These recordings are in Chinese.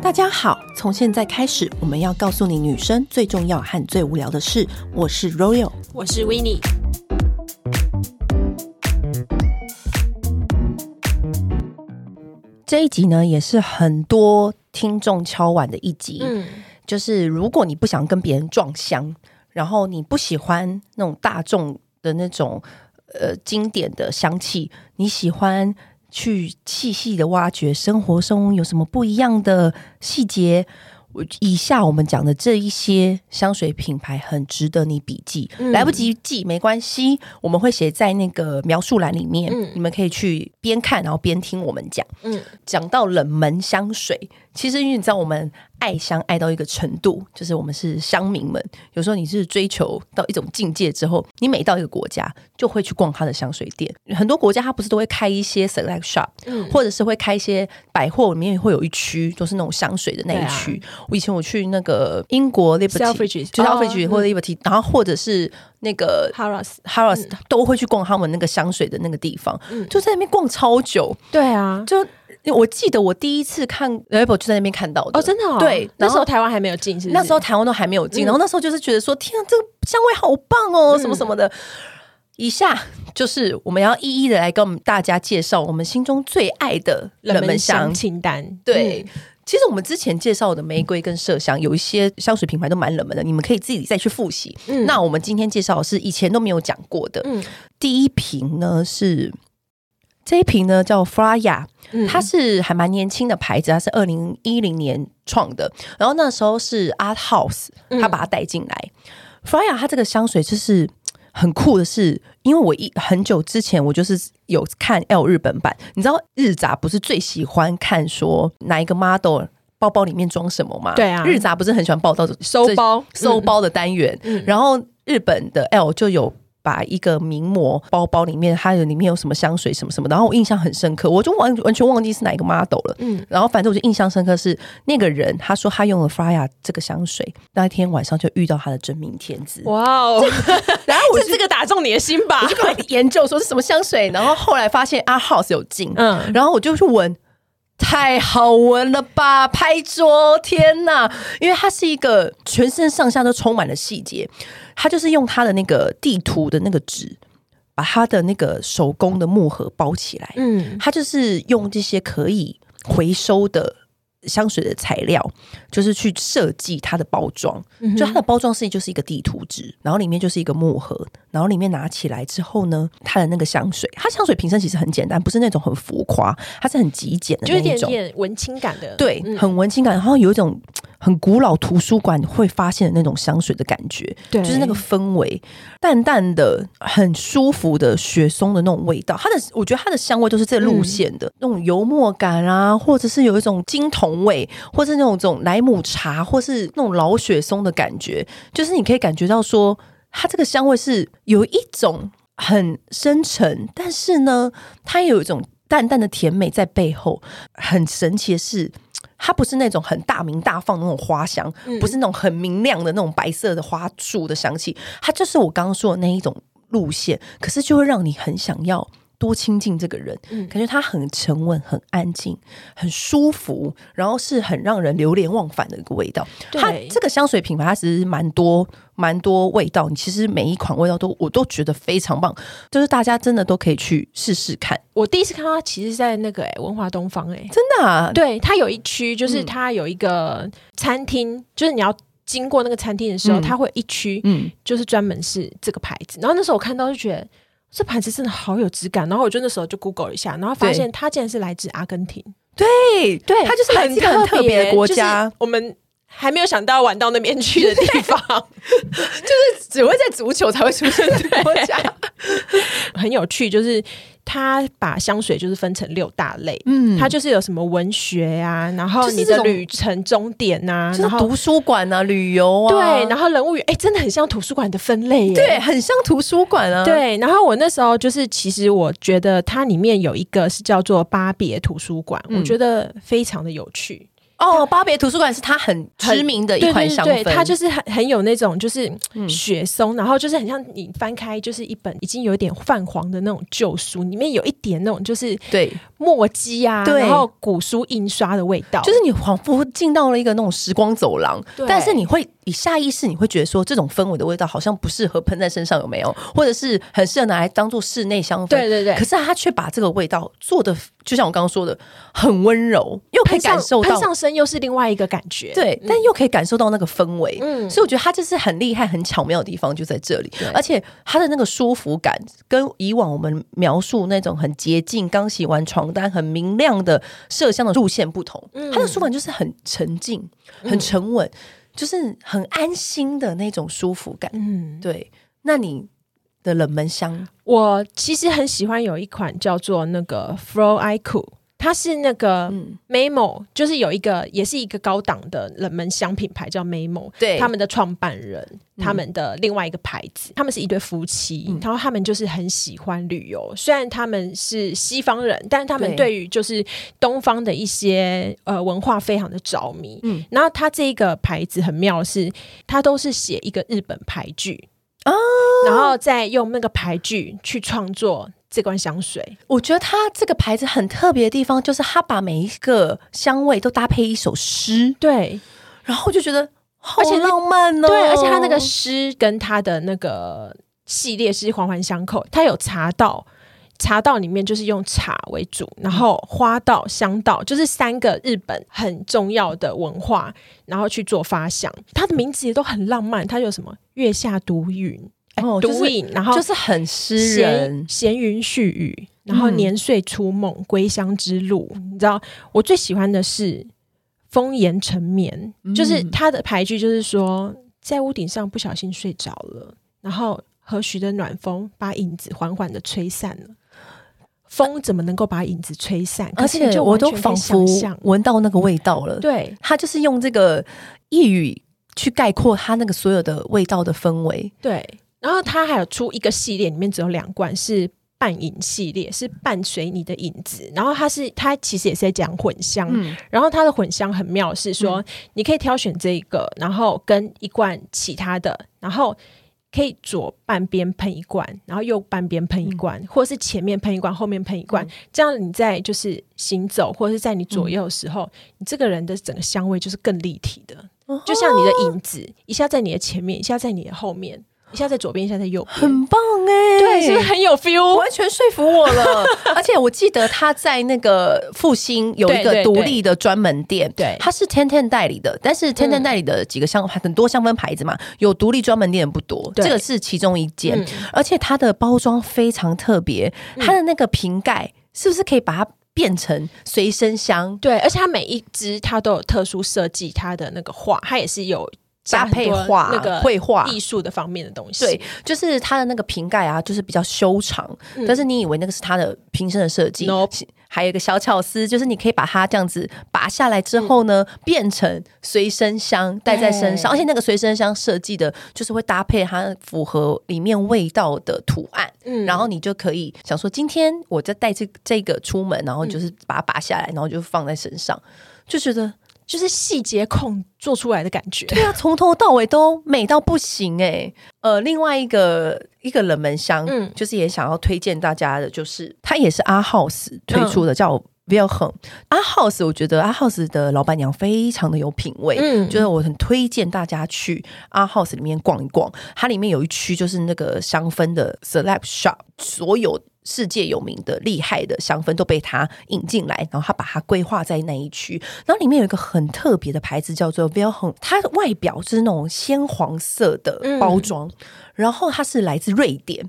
大家好，从现在开始，我们要告诉你女生最重要和最无聊的事。我是 Royal，我是 Winnie。这一集呢，也是很多听众敲碗的一集。嗯，就是如果你不想跟别人撞香，然后你不喜欢那种大众的那种呃经典的香气，你喜欢。去细细的挖掘生活中有什么不一样的细节。以下我们讲的这一些香水品牌很值得你笔记，嗯、来不及记没关系，我们会写在那个描述栏里面，嗯、你们可以去边看然后边听我们讲。嗯，讲到冷门香水，其实因为你知道我们。爱香爱到一个程度，就是我们是乡民们。有时候你是追求到一种境界之后，你每到一个国家就会去逛它的香水店。很多国家它不是都会开一些 select shop，嗯，或者是会开一些百货里面会有一区就是那种香水的那一区。啊、我以前我去那个英国 Liberty，就是 Selfridges 或者 Liberty，、哦、然后或者是那个 Harrods Harrods 都会去逛他们那个香水的那个地方，嗯、就在那边逛超久。对啊，就。我记得我第一次看 Label 就在那边看到的哦，真的哦。对，那时候台湾还没有进，是是？那时候台湾都还没有进，嗯、然后那时候就是觉得说，天啊，这个香味好棒哦，嗯、什么什么的。以下就是我们要一一的来跟我们大家介绍我们心中最爱的冷门香，清单。对，嗯、其实我们之前介绍的玫瑰跟麝香，有一些香水品牌都蛮冷门的，你们可以自己再去复习。嗯、那我们今天介绍的是以前都没有讲过的。嗯，第一瓶呢是。这一瓶呢叫 Fraya，它是还蛮年轻的牌子，它是二零一零年创的。然后那时候是 Art House，他把它带进来。嗯、Fraya 它这个香水就是很酷的是，因为我一很久之前我就是有看 L 日本版，你知道日杂不是最喜欢看说哪一个 model 包包里面装什么吗？对啊，日杂不是很喜欢报道收包收包的单元，嗯、然后日本的 L 就有。把一个名模包包里面，它的里面有什么香水什么什么，然后我印象很深刻，我就完完全忘记是哪一个 model 了。嗯，然后反正我就印象深刻是那个人，他说他用了 Fraya 这个香水，那一天晚上就遇到他的真命天子。哇哦！然后我是这个打中你的心吧？我就研究说是什么香水，然后后来发现 Art House 有进，嗯，然后我就去闻。太好闻了吧！拍桌，天哪！因为它是一个全身上下都充满了细节，它就是用他的那个地图的那个纸，把他的那个手工的木盒包起来。嗯，他就是用这些可以回收的。香水的材料就是去设计它的包装，嗯、就它的包装设计就是一个地图纸，然后里面就是一个木盒，然后里面拿起来之后呢，它的那个香水，它香水瓶身其实很简单，不是那种很浮夸，它是很极简的那种，就有点点文青感的，对，很文青感，然后有一种。很古老图书馆会发现的那种香水的感觉，对，就是那个氛围，淡淡的、很舒服的雪松的那种味道。它的，我觉得它的香味都是这路线的，嗯、那种油墨感啊，或者是有一种金铜味，或是那种这种莱姆茶，或是那种老雪松的感觉。就是你可以感觉到说，它这个香味是有一种很深沉，但是呢，它有一种淡淡的甜美在背后。很神奇的是。它不是那种很大明大放的那种花香，嗯、不是那种很明亮的那种白色的花束的香气，它就是我刚刚说的那一种路线，可是就会让你很想要多亲近这个人，嗯、感觉他很沉稳、很安静、很舒服，然后是很让人流连忘返的一个味道。它这个香水品牌它其实蛮多。蛮多味道，你其实每一款味道都我都觉得非常棒，就是大家真的都可以去试试看。我第一次看到它，其实在那个哎、欸、文华东方哎、欸，真的啊，对，它有一区就是它有一个餐厅，嗯、就是你要经过那个餐厅的时候，嗯、它会一区嗯，就是专门是这个牌子。然后那时候我看到就觉得这盘子真的好有质感，然后我就那时候就 Google 一下，然后发现它竟然是来自阿根廷，对对，它就是来自一个很特别的国家，我们。还没有想到玩到那边去的地方，就是只会在足球才会出现的国家，很有趣。就是他把香水就是分成六大类，嗯，它就是有什么文学呀、啊，然后你的旅程终点呐、啊，然后图书馆啊，旅游啊，对，然后人物语，哎，真的很像图书馆的分类耶，对，很像图书馆啊，对。然后我那时候就是，其实我觉得它里面有一个是叫做巴别图书馆，嗯、我觉得非常的有趣。哦，巴别图书馆是它很知名的一款香氛，它就是很很有那种就是雪松，嗯、然后就是很像你翻开就是一本已经有点泛黄的那种旧书，里面有一点那种就是对。墨迹啊，对。然后古书印刷的味道，就是你仿佛进到了一个那种时光走廊，对。但是你会。你下意识你会觉得说，这种氛围的味道好像不适合喷在身上，有没有？或者是很适合拿来当做室内香氛？对对对。可是他却把这个味道做的，就像我刚刚说的，很温柔，又可以感受到喷上身又是另外一个感觉。对，但又可以感受到那个氛围。嗯，所以我觉得他这是很厉害、很巧妙的地方就在这里。而且他的那个舒服感，跟以往我们描述那种很洁净、刚洗完床单、很明亮的麝香的路线不同。嗯，他的舒服感就是很沉静、很沉稳。嗯就是很安心的那种舒服感，嗯，对。那你的冷门香，我其实很喜欢有一款叫做那个 Flow Iku。它是那个 Mamo，、嗯、就是有一个也是一个高档的冷门香品牌叫 Mamo，对，他们的创办人，嗯、他们的另外一个牌子，他们是一对夫妻，嗯、然后他们就是很喜欢旅游，虽然他们是西方人，但是他们对。于就是东方的一些呃文化非常的着迷，嗯，然后他这个牌子很妙是，是他都是写一个日本牌剧。啊，然后再用那个牌剧去创作。这罐香水，我觉得它这个牌子很特别的地方，就是它把每一个香味都搭配一首诗，对，然后就觉得好浪漫哦。对，而且它那个诗跟它的那个系列是环环相扣。它有茶道，茶道里面就是用茶为主，然后花道、香道就是三个日本很重要的文化，然后去做发想。它的名字也都很浪漫，它有什么月下独云。独饮，然后就是很诗人，闲云絮语，然后年岁初梦，归乡之路。你知道，我最喜欢的是风言成眠，就是他的牌句，就是说在屋顶上不小心睡着了，然后和煦的暖风把影子缓缓的吹散了。风怎么能够把影子吹散？而且我都仿佛闻到那个味道了。对，他就是用这个一语去概括他那个所有的味道的氛围。对。然后它还有出一个系列，里面只有两罐，是半影系列，是伴随你的影子。然后它是它其实也是在讲混香，嗯、然后它的混香很妙，是说你可以挑选这一个，然后跟一罐其他的，然后可以左半边喷一罐，然后右半边喷一罐，嗯、或者是前面喷一罐，后面喷一罐，嗯、这样你在就是行走或者是在你左右的时候，嗯、你这个人的整个香味就是更立体的，哦、就像你的影子一下在你的前面，一下在你的后面。一下在左边，一下在右边，很棒哎、欸！对，是不是很有 feel？完全说服我了。而且我记得他在那个复兴有一个独立的专门店，对，他是 Ten Ten 代理的。但是 Ten Ten 代理的几个香、嗯、很多香氛牌子嘛，有独立专门店不多，对这个是其中一间。嗯、而且它的包装非常特别，它的那个瓶盖是不是可以把它变成随身香？对，而且它每一支它都有特殊设计，它的那个画，它也是有。搭配画那个绘画艺术的方面的东西，对，就是它的那个瓶盖啊，就是比较修长，嗯、但是你以为那个是它的瓶身的设计？No，还有一个小巧思，就是你可以把它这样子拔下来之后呢，嗯、变成随身香带在身上，而且那个随身香设计的就是会搭配它符合里面味道的图案，嗯，然后你就可以想说，今天我在带这这个出门，然后就是把它拔下来，然后就放在身上，就觉得。就是细节控做出来的感觉，对啊，从头到尾都美到不行诶、欸。呃，另外一个一个冷门香，嗯，就是也想要推荐大家的，就是它也是阿 House 推出的，叫 Wilhelm。阿 House，我觉得阿 House 的老板娘非常的有品味，嗯，就是我很推荐大家去阿 House 里面逛一逛。它里面有一区就是那个香氛的 Select Shop，所有。世界有名的厉害的香氛都被他引进来，然后他把它规划在那一区。然后里面有一个很特别的牌子叫做 v i l h o m 它的外表是那种鲜黄色的包装，嗯、然后它是来自瑞典。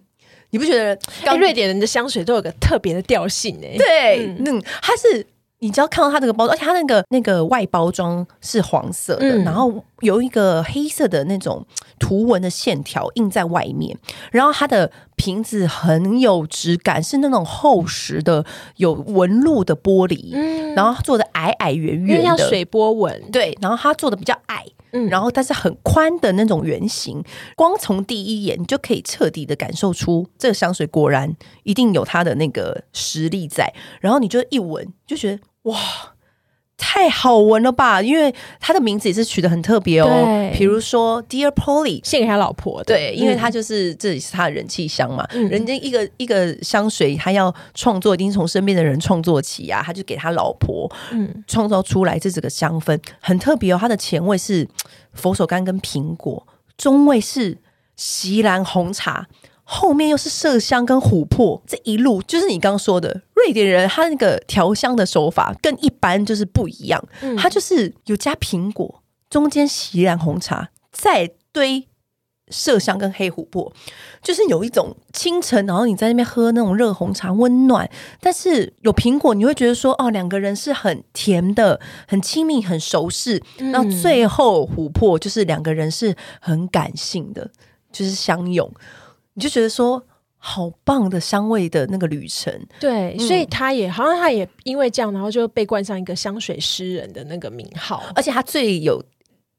你不觉得？刚瑞典人的香水都有个特别的调性诶、欸。对，嗯，它是。你只要看到它这个包装，而且它那个那个外包装是黄色的，嗯、然后有一个黑色的那种图文的线条印在外面，然后它的瓶子很有质感，是那种厚实的有纹路的玻璃，嗯、然后做的矮矮圆圆的，像水波纹，对，然后它做的比较矮。嗯，然后但是很宽的那种圆形，光从第一眼你就可以彻底的感受出这个香水果然一定有它的那个实力在。然后你就一闻就觉得哇，太好闻了吧！因为他的名字也是取得很特别哦，比如说 Dear Polly，献给他老婆的。对，因为他就是、嗯、这里是他的人气香嘛，嗯、人家一个一个香水，他要创作，一定从身边的人创作起啊，他就给他老婆，嗯，创造出来这这个香氛很特别哦。它的前味是佛手柑跟苹果，中味是锡兰红茶。后面又是麝香跟琥珀，这一路就是你刚刚说的瑞典人，他那个调香的手法跟一般就是不一样，嗯、他就是有加苹果，中间洗染红茶，再堆麝香跟黑琥珀，就是有一种清晨，然后你在那边喝那种热红茶，温暖，但是有苹果，你会觉得说哦，两个人是很甜的，很亲密，很熟识。然后最后琥珀就是两个人是很感性的，就是相拥。你就觉得说好棒的香味的那个旅程，对，嗯、所以他也好像他也因为这样，然后就被冠上一个香水诗人的那个名号。而且他最有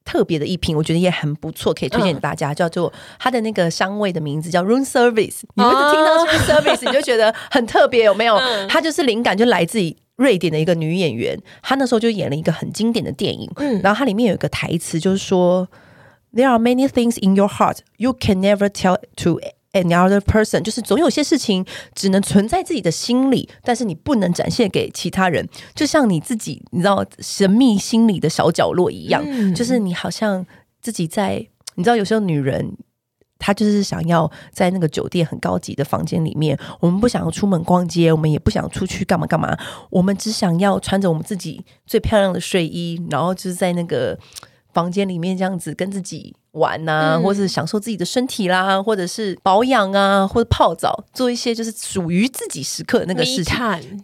特别的一瓶，我觉得也很不错，可以推荐给大家，嗯、叫做他的那个香味的名字叫 Room Service。你会听到 Room Service，你就觉得很特别，有没有？他、嗯、就是灵感就来自于瑞典的一个女演员，她那时候就演了一个很经典的电影，嗯，然后它里面有一个台词就是说，There are many things in your heart you can never tell to。Another person 就是总有些事情只能存在自己的心里，但是你不能展现给其他人。就像你自己，你知道神秘心里的小角落一样，嗯、就是你好像自己在，你知道有时候女人她就是想要在那个酒店很高级的房间里面，我们不想要出门逛街，我们也不想出去干嘛干嘛，我们只想要穿着我们自己最漂亮的睡衣，然后就是在那个房间里面这样子跟自己。玩呐、啊，或者是享受自己的身体啦，嗯、或者是保养啊，或者泡澡，做一些就是属于自己时刻的那个事情，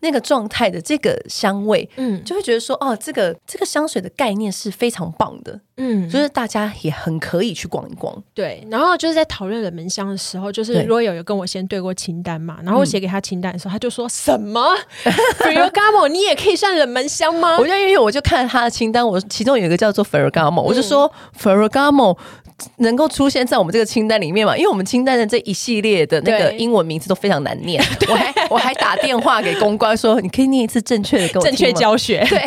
那个状态的这个香味，嗯，就会觉得说，哦，这个这个香水的概念是非常棒的，嗯，就是大家也很可以去逛一逛。对，然后就是在讨论冷门香的时候，就是 Royal 有跟我先对过清单嘛，然后我写给他清单的时候，他就说什么 Ferragamo 你也可以算冷门香吗？我就因为我就看了他的清单，我其中有一个叫做 Ferragamo，我就说 Ferragamo。能够出现在我们这个清单里面嘛？因为我们清单的这一系列的那个英文名字都非常难念，我还我还打电话给公关说，你可以念一次正确的给我正确教学。对，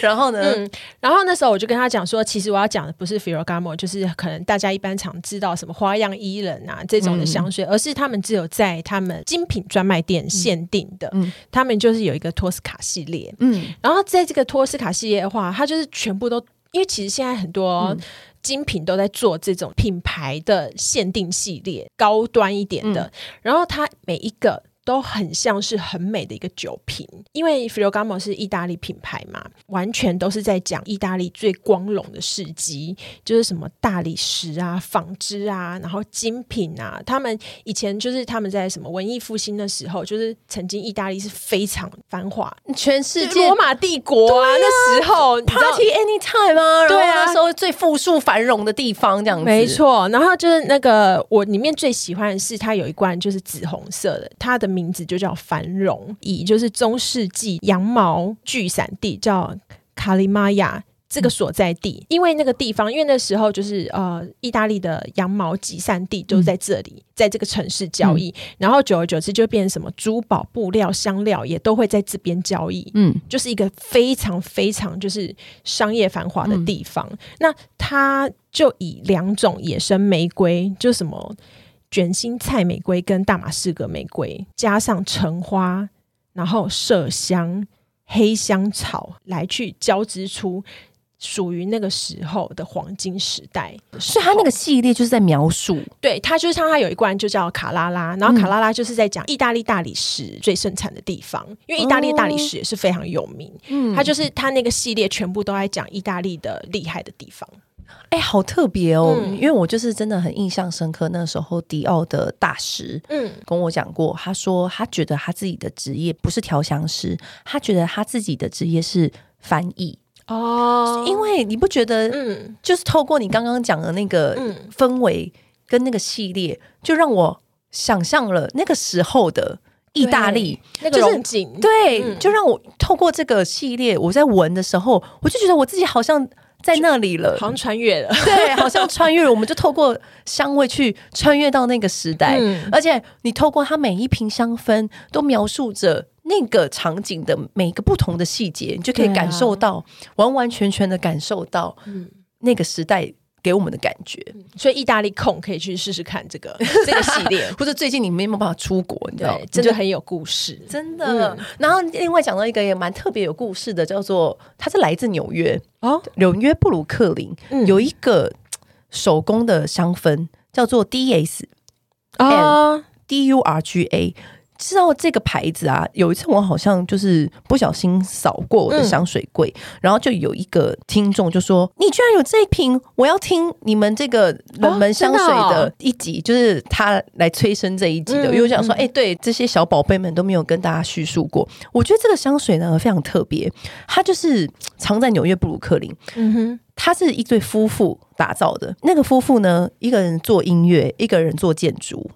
然后呢、嗯，然后那时候我就跟他讲说，其实我要讲的不是 Ferragamo，就是可能大家一般常知道什么花样伊人啊这种的香水，嗯、而是他们只有在他们精品专卖店限定的，嗯、他们就是有一个托斯卡系列，嗯，然后在这个托斯卡系列的话，它就是全部都，因为其实现在很多、嗯。精品都在做这种品牌的限定系列，高端一点的，嗯、然后它每一个。都很像是很美的一个酒瓶，因为 Ferragamo 是意大利品牌嘛，完全都是在讲意大利最光荣的事迹，就是什么大理石啊、纺织啊，然后精品啊。他们以前就是他们在什么文艺复兴的时候，就是曾经意大利是非常繁华，全世界罗马帝国啊，啊那时候 Party anytime 啊，对啊，那时候最富庶繁荣的地方这样子，没错。然后就是那个我里面最喜欢的是它有一罐就是紫红色的，它的名。字就叫繁荣，以就是中世纪羊毛聚散地叫卡利玛亚这个所在地，嗯、因为那个地方，因为那时候就是呃，意大利的羊毛集散地就在这里，嗯、在这个城市交易，嗯、然后久而久之就变成什么珠宝、布料、香料也都会在这边交易，嗯，就是一个非常非常就是商业繁华的地方。嗯、那它就以两种野生玫瑰，就什么。卷心菜玫瑰跟大马士革玫瑰，加上橙花，然后麝香、黑香草来去交织出属于那个时候的黄金时代。所以它那个系列就是在描述，对，它就是像它有一罐就叫卡拉拉，然后卡拉拉就是在讲意大利大理石最盛产的地方，因为意大利大理石也是非常有名。嗯，它就是它那个系列全部都在讲意大利的厉害的地方。哎、欸，好特别哦！嗯、因为我就是真的很印象深刻，那时候迪奥的大师嗯跟我讲过，他说他觉得他自己的职业不是调香师，他觉得他自己的职业是翻译哦。因为你不觉得，嗯，就是透过你刚刚讲的那个氛围跟那个系列，嗯、就让我想象了那个时候的意大利那个风景。对，嗯、就让我透过这个系列，我在闻的时候，我就觉得我自己好像。在那里了，好像穿越了，对，好像穿越了。我们就透过香味去穿越到那个时代，嗯、而且你透过它每一瓶香氛，都描述着那个场景的每个不同的细节，你就可以感受到，啊、完完全全的感受到，那个时代给我们的感觉。嗯、所以意大利控可以去试试看这个 这个系列，或者最近你没有办法出国，你知道，真的很有故事，真的。嗯、然后另外讲到一个也蛮特别有故事的，叫做它是来自纽约哦，纽约布鲁克林、嗯、有一个手工的香氛叫做 D S 啊 D U R G A。知道这个牌子啊？有一次我好像就是不小心扫过我的香水柜，嗯、然后就有一个听众就说：“你居然有这一瓶，我要听你们这个冷门香水的一集，哦哦、就是他来催生这一集的。嗯”因为我想说：“哎、欸，对，这些小宝贝们都没有跟大家叙述过。”我觉得这个香水呢非常特别，它就是藏在纽约布鲁克林。嗯哼，它是一对夫妇打造的。那个夫妇呢，一个人做音乐，一个人做建筑。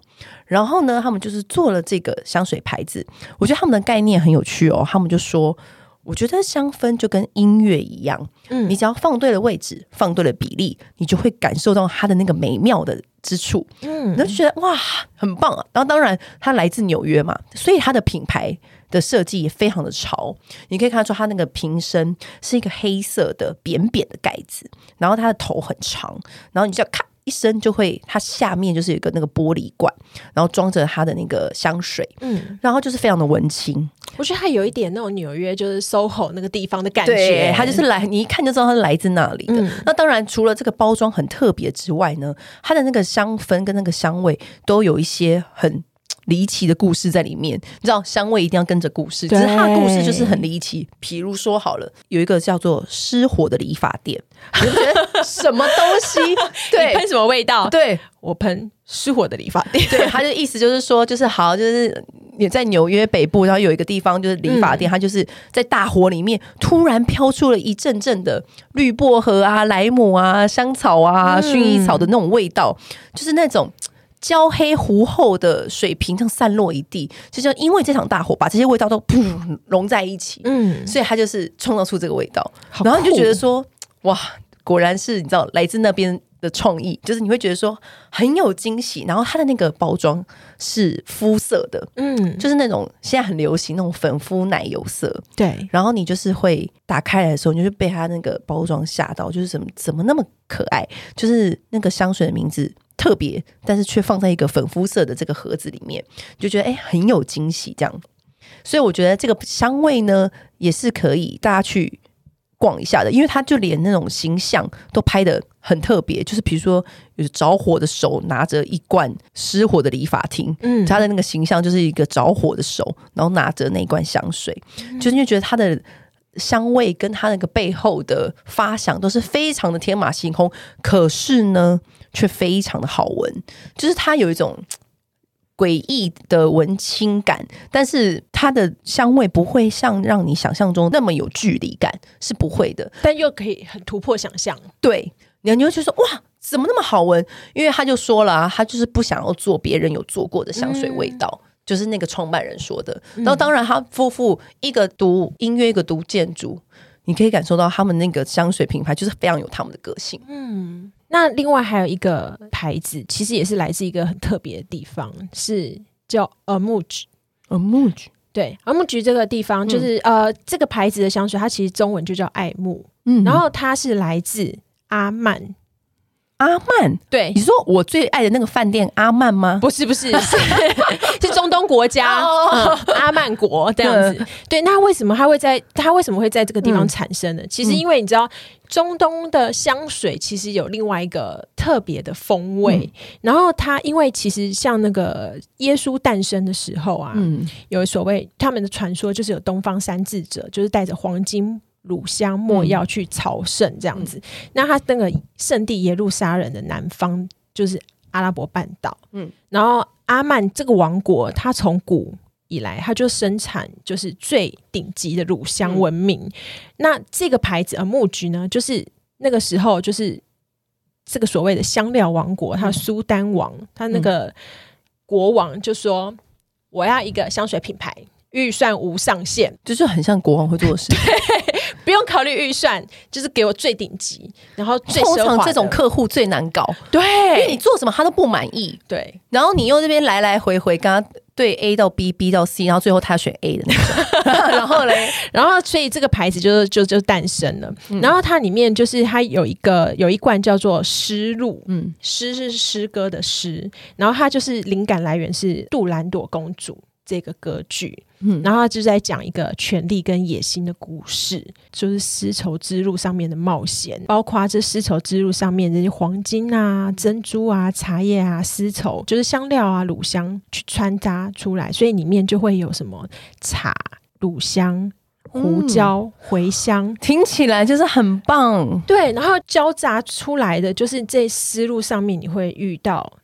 然后呢，他们就是做了这个香水牌子。我觉得他们的概念很有趣哦。他们就说：“我觉得香氛就跟音乐一样，嗯，你只要放对了位置，放对了比例，你就会感受到它的那个美妙的之处。嗯，然后就觉得哇，很棒啊。然后当然，它来自纽约嘛，所以它的品牌的设计也非常的潮。你可以看出它那个瓶身是一个黑色的扁扁的盖子，然后它的头很长，然后你就要咔。”一声就会，它下面就是有一个那个玻璃罐，然后装着它的那个香水，嗯，然后就是非常的文青。我觉得它有一点那种纽约就是 SOHO 那个地方的感觉，它就是来你一看就知道它是来自那里的。嗯、那当然，除了这个包装很特别之外呢，它的那个香氛跟那个香味都有一些很离奇的故事在里面，你知道香味一定要跟着故事，只是它的故事就是很离奇。比如说好了，有一个叫做失火的理发店，你觉得什么东西？对，喷什么味道？对，我喷失火的理发店。对，他的意思就是说，就是好，就是你在纽约北部，然后有一个地方就是理发店，嗯、它就是在大火里面突然飘出了一阵阵的绿薄荷啊、莱姆啊、香草啊、薰衣草的那种味道，嗯、就是那种。焦黑糊厚的水瓶这样散落一地，就像因为这场大火把这些味道都噗融在一起，嗯，所以它就是创造出这个味道，然后你就觉得说，哇，果然是你知道来自那边的创意，就是你会觉得说很有惊喜。然后它的那个包装是肤色的，嗯，就是那种现在很流行那种粉肤奶油色，对。然后你就是会打开来的时候，你就被它那个包装吓到，就是怎么怎么那么可爱，就是那个香水的名字。特别，但是却放在一个粉肤色的这个盒子里面，就觉得哎、欸、很有惊喜这样。所以我觉得这个香味呢，也是可以大家去逛一下的，因为它就连那种形象都拍的很特别，就是比如说有着火的手拿着一罐失火的理发厅，嗯，他的那个形象就是一个着火的手，然后拿着那一罐香水，嗯、就是因为觉得它的香味跟它那个背后的发想都是非常的天马行空，可是呢。却非常的好闻，就是它有一种诡异的文青感，但是它的香味不会像让你想象中那么有距离感，是不会的，但又可以很突破想象。对，你你会觉得说哇，怎么那么好闻？因为他就说了啊，他就是不想要做别人有做过的香水味道，嗯、就是那个创办人说的。然后当然，他夫妇一个读音乐，一个读建筑，你可以感受到他们那个香水品牌就是非常有他们的个性。嗯。那另外还有一个牌子，其实也是来自一个很特别的地方，是叫 Amouage。Amouage，对，Amouage 这个地方就是、嗯、呃，这个牌子的香水，它其实中文就叫爱慕。嗯，然后它是来自阿曼。阿曼，对，你说我最爱的那个饭店阿曼吗？不是，不是，是是中东国家、嗯、阿曼国这样子。对，那为什么它会在它为什么会在这个地方产生呢？嗯、其实因为你知道，中东的香水其实有另外一个特别的风味。嗯、然后它因为其实像那个耶稣诞生的时候啊，嗯，有所谓他们的传说，就是有东方三智者，就是带着黄金。乳香、没药去朝圣这样子，嗯、那他那个圣地耶路撒冷的南方就是阿拉伯半岛，嗯，然后阿曼这个王国，它从古以来，它就生产就是最顶级的乳香闻名。嗯、那这个牌子 Amouage 呢，就是那个时候就是这个所谓的香料王国，他苏丹王，他那个国王就说：“我要一个香水品牌，预算无上限。”就是很像国王会做的事。不用考虑预算，就是给我最顶级，然后最。通常这种客户最难搞，对，因为你做什么他都不满意，对。然后你又这边来来回回跟他对 A 到 B，B 到 C，然后最后他选 A 的那种。然后嘞，然后所以这个牌子就就就诞生了。嗯、然后它里面就是它有一个有一罐叫做诗露，嗯，诗是诗歌的诗，然后它就是灵感来源是杜兰朵公主。这个歌剧，嗯，然后他就在讲一个权力跟野心的故事，就是丝绸之路上面的冒险，包括这丝绸之路上面这些黄金啊、珍珠啊、茶叶啊、丝绸，就是香料啊、乳香去穿插出来，所以里面就会有什么茶、乳香、胡椒、茴香，嗯，听起来就是很棒。对，然后交杂出来的就是这思路上面你会遇到。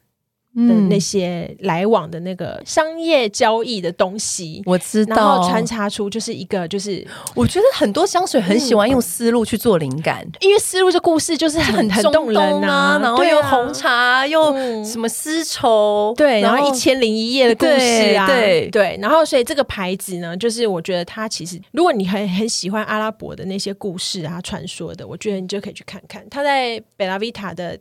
的那些来往的那个商业交易的东西，我知道，然后穿插出就是一个，就是我觉得很多香水很喜欢用丝路去做灵感，嗯、因为丝路这故事就是很很动人啊，然后又红茶，又什么丝绸，对，然后一千零一夜的故事啊，对对，然后所以这个牌子呢，就是我觉得它其实，如果你很很喜欢阿拉伯的那些故事啊、传说的，我觉得你就可以去看看，它在贝拉维塔的。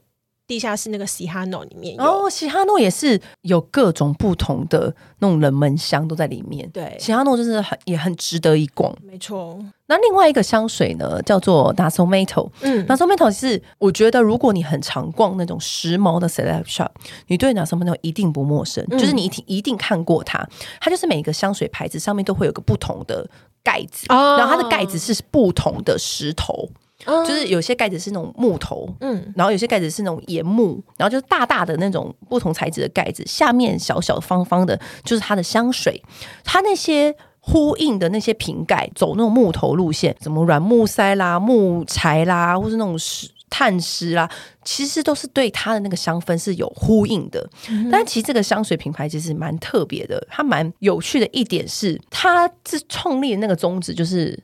地下室那个西哈诺里面有哦，西哈诺也是有各种不同的那种冷门香都在里面。对，西哈诺就是很也很值得一逛。没错。那另外一个香水呢，叫做 Nasometo。嗯，Nasometo 是我觉得如果你很常逛那种时髦的 Celeb Shop，你对 Nasometo 一定不陌生，嗯、就是你一定一定看过它。它就是每个香水牌子上面都会有个不同的盖子，哦、然后它的盖子是不同的石头。就是有些盖子是那种木头，嗯，然后有些盖子是那种岩木，然后就是大大的那种不同材质的盖子，下面小小方方的，就是它的香水。它那些呼应的那些瓶盖，走那种木头路线，什么软木塞啦、木材啦，或是那种石碳石啦，其实都是对它的那个香氛是有呼应的。嗯、但其实这个香水品牌其实蛮特别的，它蛮有趣的一点是，它是创立的那个宗旨就是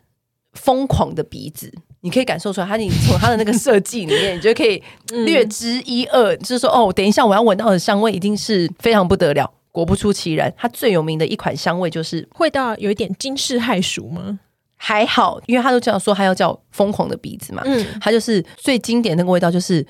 疯狂的鼻子。你可以感受出来，它你从它的那个设计里面，你就可以略知一二。嗯、就是说，哦，等一下我要闻到的香味一定是非常不得了。果不出其然，它最有名的一款香味就是会到有一点惊世骇俗吗？还好，因为他都这样说，他要叫疯狂的鼻子嘛。嗯，它就是最经典的那个味道，就是。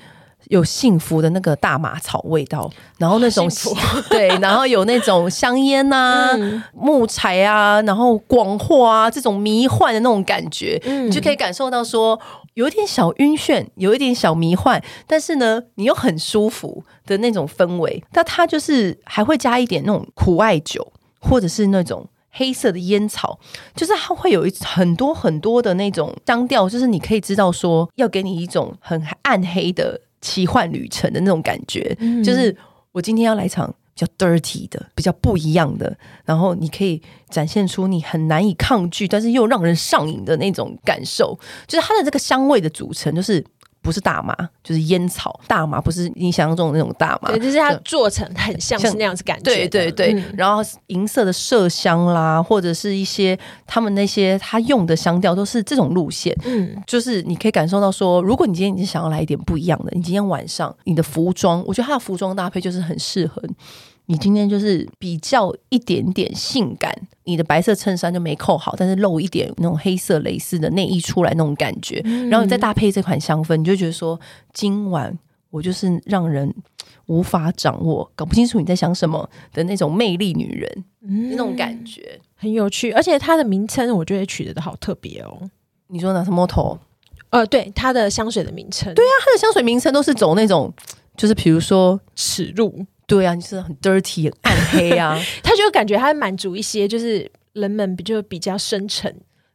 有幸福的那个大麻草味道，然后那种 对，然后有那种香烟啊、嗯、木材啊，然后广货啊这种迷幻的那种感觉，嗯、你就可以感受到说有一点小晕眩，有一点小迷幻，但是呢，你又很舒服的那种氛围。那它就是还会加一点那种苦艾酒，或者是那种黑色的烟草，就是它会有一很多很多的那种香调，就是你可以知道说要给你一种很暗黑的。奇幻旅程的那种感觉，嗯、就是我今天要来一场比较 dirty 的、比较不一样的，然后你可以展现出你很难以抗拒，但是又让人上瘾的那种感受。就是它的这个香味的组成，就是。不是大麻，就是烟草。大麻不是你想象中的那种大麻，对，就是它做成很像是那样子感觉。对对对，嗯、然后银色的麝香啦，或者是一些他们那些他用的香调都是这种路线。嗯，就是你可以感受到说，如果你今天已经想要来一点不一样的，你今天晚上你的服装，我觉得它的服装搭配就是很适合。你今天就是比较一点点性感，你的白色衬衫就没扣好，但是露一点那种黑色蕾丝的内衣出来那种感觉，嗯、然后你再搭配这款香氛，你就觉得说今晚我就是让人无法掌握、搞不清楚你在想什么的那种魅力女人，嗯、那种感觉很有趣。而且它的名称我觉得取得的好特别哦。你说哪什么头？呃，对，它的香水的名称，对啊，它的香水名称都是走那种，就是比如说耻辱。对啊，你是很 dirty、很暗黑啊，他就感觉他满足一些，就是人们比就比较深沉，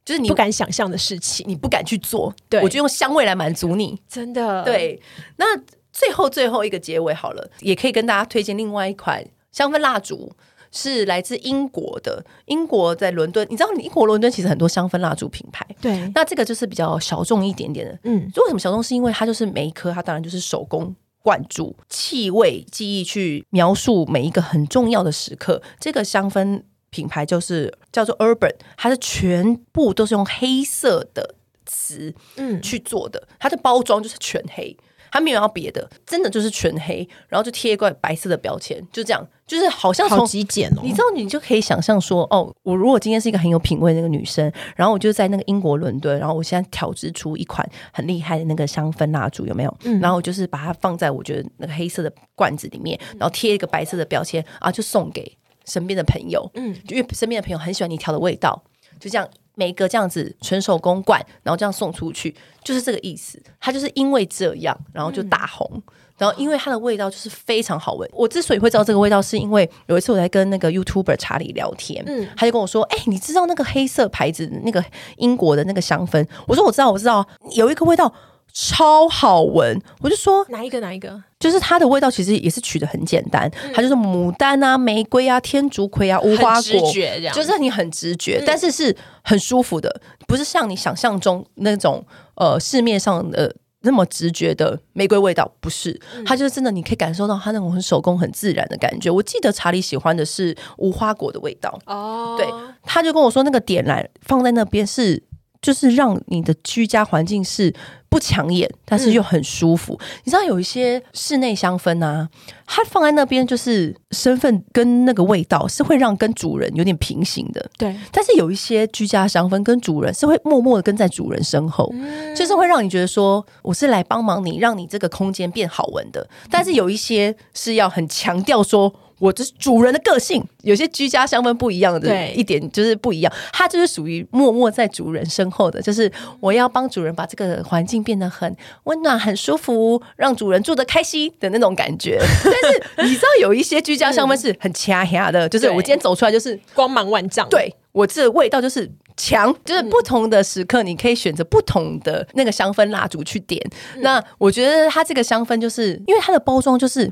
就是你不敢想象的事情，你不敢去做。对，我就用香味来满足你，真的。对，那最后最后一个结尾好了，也可以跟大家推荐另外一款香氛蜡烛，是来自英国的。英国在伦敦，你知道，英国伦敦其实很多香氛蜡烛品牌。对，那这个就是比较小众一点点的。嗯，为什么小众？是因为它就是每一颗，它当然就是手工。灌注气味记忆去描述每一个很重要的时刻。这个香氛品牌就是叫做 Urban，它是全部都是用黑色的词嗯去做的，它的包装就是全黑。它没有要别的，真的就是全黑，然后就贴一块白色的标签，就这样，就是好像好极简哦。你知道，你就可以想象说，哦，我如果今天是一个很有品味的那个女生，然后我就在那个英国伦敦，然后我现在调制出一款很厉害的那个香氛蜡烛，有没有？嗯，然后我就是把它放在我觉得那个黑色的罐子里面，然后贴一个白色的标签啊，就送给身边的朋友，嗯，因为身边的朋友很喜欢你调的味道，就这样每一个这样子纯手工罐，然后这样送出去，就是这个意思。它就是因为这样，然后就大红。嗯然后，因为它的味道就是非常好闻。我之所以会知道这个味道，是因为有一次我在跟那个 YouTuber 查理聊天，嗯，他就跟我说：“哎、欸，你知道那个黑色牌子那个英国的那个香氛？”我说：“我知道，我知道，有一个味道超好闻。”我就说：“哪一个？哪一个？就是它的味道其实也是取的很简单，嗯、它就是牡丹啊、玫瑰啊、天竺葵啊、无花果，就是你很直觉，嗯、但是是很舒服的，不是像你想象中那种呃市面上的。”那么直觉的玫瑰味道不是，它就是真的，你可以感受到它那种很手工、很自然的感觉。我记得查理喜欢的是无花果的味道哦，对，他就跟我说那个点燃放在那边是。就是让你的居家环境是不抢眼，但是又很舒服。嗯、你知道有一些室内香氛啊，它放在那边就是身份跟那个味道是会让跟主人有点平行的。对，但是有一些居家香氛跟主人是会默默的跟在主人身后，嗯、就是会让你觉得说我是来帮忙你，让你这个空间变好闻的。但是有一些是要很强调说。我这是主人的个性，有些居家香氛不一样的一点就是不一样，它就是属于默默在主人身后的，就是我要帮主人把这个环境变得很温暖、很舒服，让主人住得开心的那种感觉。但是你知道，有一些居家香氛是很掐牙的，就是我今天走出来就是光芒万丈。对，我这味道就是强，就是不同的时刻你可以选择不同的那个香氛蜡烛去点。那我觉得它这个香氛就是因为它的包装就是。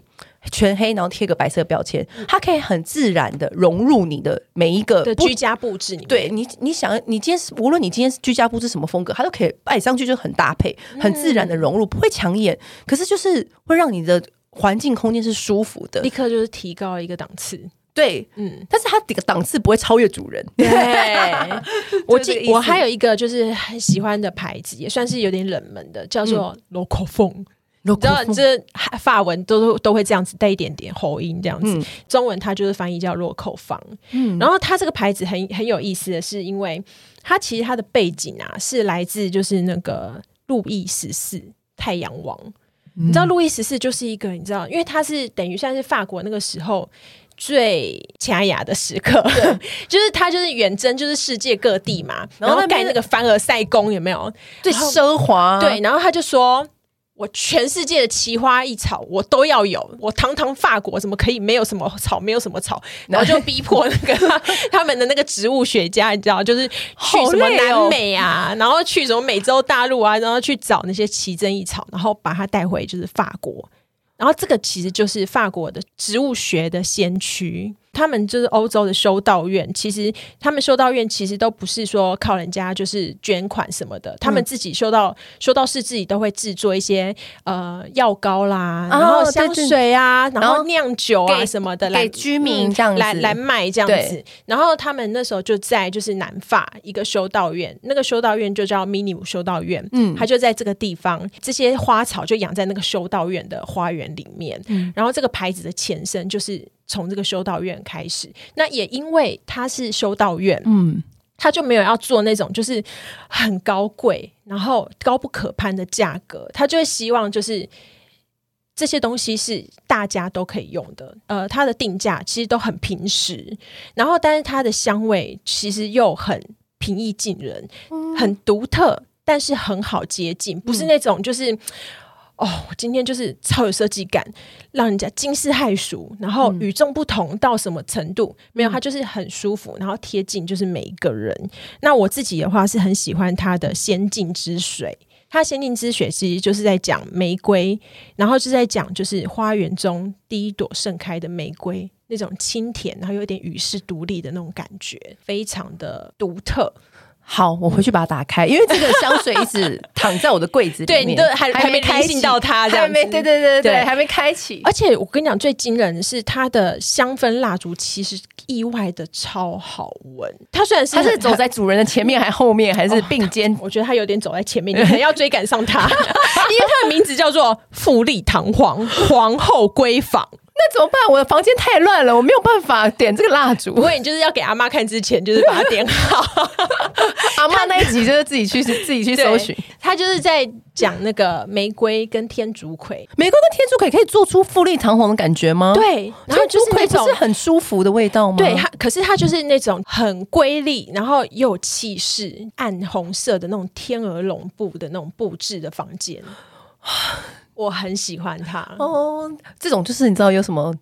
全黑，然后贴个白色标签，它可以很自然的融入你的每一个的居家布置里面。对你，你想，你今天是无论你今天是居家布置什么风格，它都可以摆上去，就很搭配，很自然的融入，不会抢眼。可是就是会让你的环境空间是舒服的，立刻就是提高一个档次。对，嗯，但是它这个档次不会超越主人。对，我记我还有一个就是很喜欢的牌子，也算是有点冷门的，叫做 Local Phone。你知道，这法文都都会这样子带一点点喉音，这样子。嗯、中文它就是翻译叫洛口芳。嗯，然后它这个牌子很很有意思的是，因为它其实它的背景啊是来自就是那个路易十四太阳王。嗯、你知道路易十四就是一个你知道，因为他是等于算是法国那个时候最掐牙的时刻，就是他就是远征就是世界各地嘛，然后盖那个凡尔赛宫有没有？最奢华。对，然后他就说。我全世界的奇花异草我都要有，我堂堂法国怎么可以没有什么草，没有什么草？然后就逼迫那个他，他们的那个植物学家，你知道，就是去什么南美啊，然后去什么美洲大陆啊，然后去找那些奇珍异草，然后把它带回就是法国。然后这个其实就是法国的植物学的先驱。他们就是欧洲的修道院，其实他们修道院其实都不是说靠人家就是捐款什么的，嗯、他们自己修道修道士自己都会制作一些呃药膏啦，然后香水啊，然后酿酒啊什么的，来给居民这样子、嗯、来来卖这样子。然后他们那时候就在就是南法一个修道院，那个修道院就叫米尼姆修道院，嗯，他就在这个地方，这些花草就养在那个修道院的花园里面，嗯，然后这个牌子的前身就是。从这个修道院开始，那也因为它是修道院，嗯，他就没有要做那种就是很高贵，然后高不可攀的价格，他就会希望就是这些东西是大家都可以用的。呃，它的定价其实都很平实，然后但是它的香味其实又很平易近人，嗯、很独特，但是很好接近，不是那种就是。嗯哦，我今天就是超有设计感，让人家惊世骇俗，然后与众不同到什么程度？嗯、没有，它就是很舒服，然后贴近就是每一个人。那我自己的话是很喜欢它的仙境之水，它仙境之水其实就是在讲玫瑰，然后是在讲就是花园中第一朵盛开的玫瑰那种清甜，然后有点与世独立的那种感觉，非常的独特。好，我回去把它打开，因为这个香水一直躺在我的柜子里面，对，你都还还没开信到它，还没，对对对对，还没开启。而且我跟你讲，最惊人的是它的香氛蜡烛，其实意外的超好闻。它虽然是它是走在主人的前面，还后面，还是 并肩？我觉得它有点走在前面，你可能要追赶上它，因为它的名字叫做富丽堂皇皇后闺房。那怎么办？我的房间太乱了，我没有办法点这个蜡烛。不过你就是要给阿妈看之前，就是把它点好。阿妈那一集就是自己去自己去搜寻。他就是在讲那个玫瑰跟天竺葵，玫瑰跟天竺葵可以做出富丽堂皇的感觉吗？对，然后就是那种是很舒服的味道吗？对，它可是它就是那种很瑰丽，然后又有气势，暗红色的那种天鹅绒布的那种布置的房间，我很喜欢他哦。这种就是你知道有什么？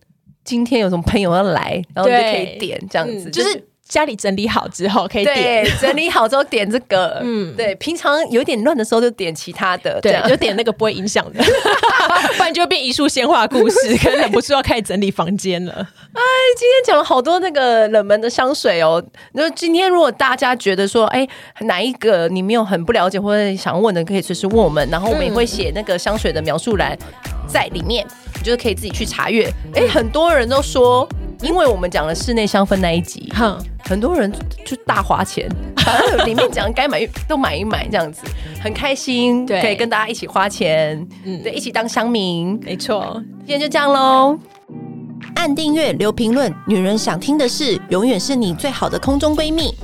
今天有什么朋友要来，然后你就可以点这样子，就是。家里整理好之后可以点，整理好之后点这个，嗯，对，平常有点乱的时候就点其他的，对，就点那个不会影响的，不然就会变一束鲜花故事，可能忍不住要开始整理房间了。哎，今天讲了好多那个冷门的香水哦，那今天如果大家觉得说，哎，哪一个你没有很不了解或者想问的，可以随时问我们，然后我们也会写那个香水的描述栏在里面，你就是可以自己去查阅。哎，很多人都说。因为我们讲了室内香氛那一集，哼，很多人就大花钱，反正里面讲该买都买一买，这样子很开心，对，可以跟大家一起花钱，嗯，对，一起当乡民，没错。今天就这样喽，按订阅，留评论，女人想听的事，永远是你最好的空中闺蜜。